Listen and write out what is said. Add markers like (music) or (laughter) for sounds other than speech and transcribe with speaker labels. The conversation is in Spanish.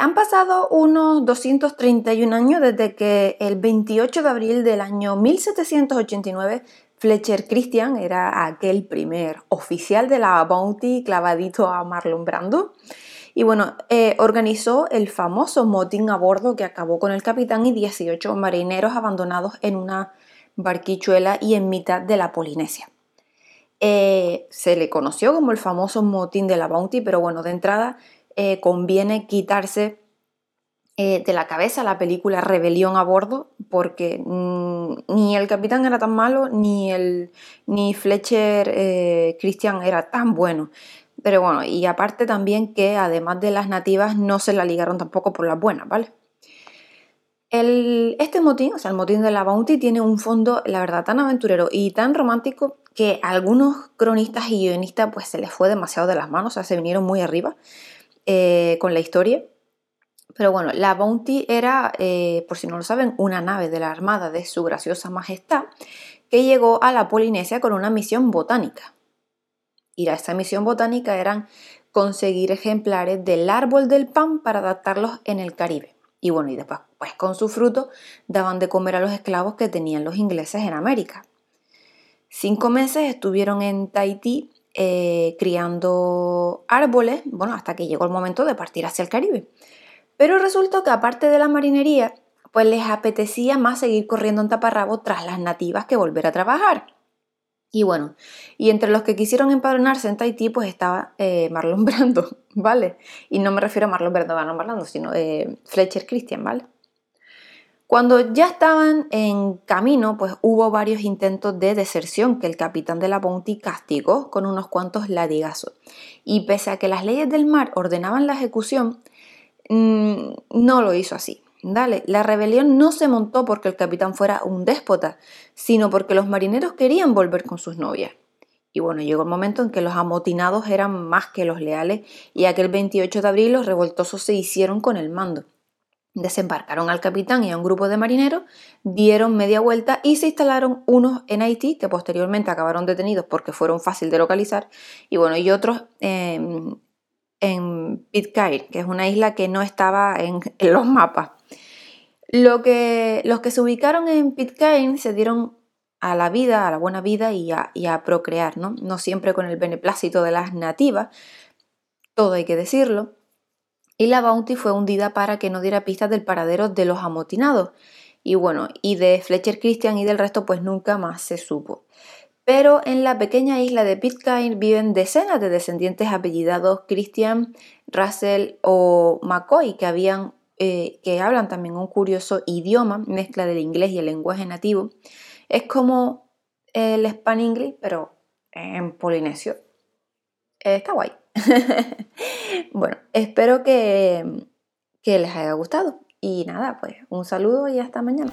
Speaker 1: han pasado unos 231 años desde que el 28 de abril del año 1789 Fletcher Christian era aquel primer oficial de la Bounty clavadito a Marlon Brando. Y bueno, eh, organizó el famoso motín a bordo que acabó con el capitán y 18 marineros abandonados en una barquichuela y en mitad de la Polinesia. Eh, se le conoció como el famoso motín de la Bounty, pero bueno, de entrada eh, conviene quitarse de la cabeza la película Rebelión a bordo, porque mm, ni el capitán era tan malo, ni, el, ni Fletcher Christian era tan bueno. Pero bueno, y aparte también que además de las nativas no se la ligaron tampoco por las buenas, ¿vale? este motín, o sea, el motín de la Bounty, tiene un fondo, la verdad, tan aventurero y tan romántico que a algunos cronistas y guionistas pues se les fue demasiado de las manos, o sea, se vinieron muy arriba eh, con la historia. Pero bueno, la Bounty era, eh, por si no lo saben, una nave de la Armada de Su Graciosa Majestad que llegó a la Polinesia con una misión botánica ir a esta misión botánica eran conseguir ejemplares del árbol del pan para adaptarlos en el Caribe. Y bueno, y después, pues con su fruto, daban de comer a los esclavos que tenían los ingleses en América. Cinco meses estuvieron en Tahití eh, criando árboles, bueno, hasta que llegó el momento de partir hacia el Caribe. Pero resultó que aparte de la marinería, pues les apetecía más seguir corriendo en taparrabo tras las nativas que volver a trabajar. Y bueno, y entre los que quisieron empadronarse en Tahití, pues estaba eh, Marlon (laughs) Brando, ¿vale? Y no me refiero a Marlon Brando, Marlon Brando, sino eh, Fletcher Christian, ¿vale? Cuando ya estaban en camino, pues hubo varios intentos de deserción que el capitán de la Bounty castigó con unos cuantos latigazos. Y pese a que las leyes del mar ordenaban la ejecución, mm, no lo hizo así. Dale, la rebelión no se montó porque el capitán fuera un déspota, sino porque los marineros querían volver con sus novias. Y bueno, llegó el momento en que los amotinados eran más que los leales y aquel 28 de abril los revoltosos se hicieron con el mando. Desembarcaron al capitán y a un grupo de marineros, dieron media vuelta y se instalaron unos en Haití, que posteriormente acabaron detenidos porque fueron fácil de localizar, y bueno, y otros en Pitcairn, que es una isla que no estaba (laughs) en los mapas. Lo que, los que se ubicaron en Pitcairn se dieron a la vida, a la buena vida y a, procrear, ¿no? No siempre con el beneplácito de las nativas, todo hay que decirlo. Y la Bounty fue hundida para que no diera pistas del paradero de los amotinados. Y bueno, y de Fletcher Christian y del resto pues nunca más se supo. Pero en la pequeña isla de Pitcairn viven decenas de descendientes apellidados Christian, Russell o McCoy que eh, hablan también un curioso idioma, mezcla del inglés y el lenguaje nativo. Es como el Span English, pero en polinesio. Está guay. (laughs) bueno, espero que, que les haya gustado. Y nada, pues un saludo y hasta mañana.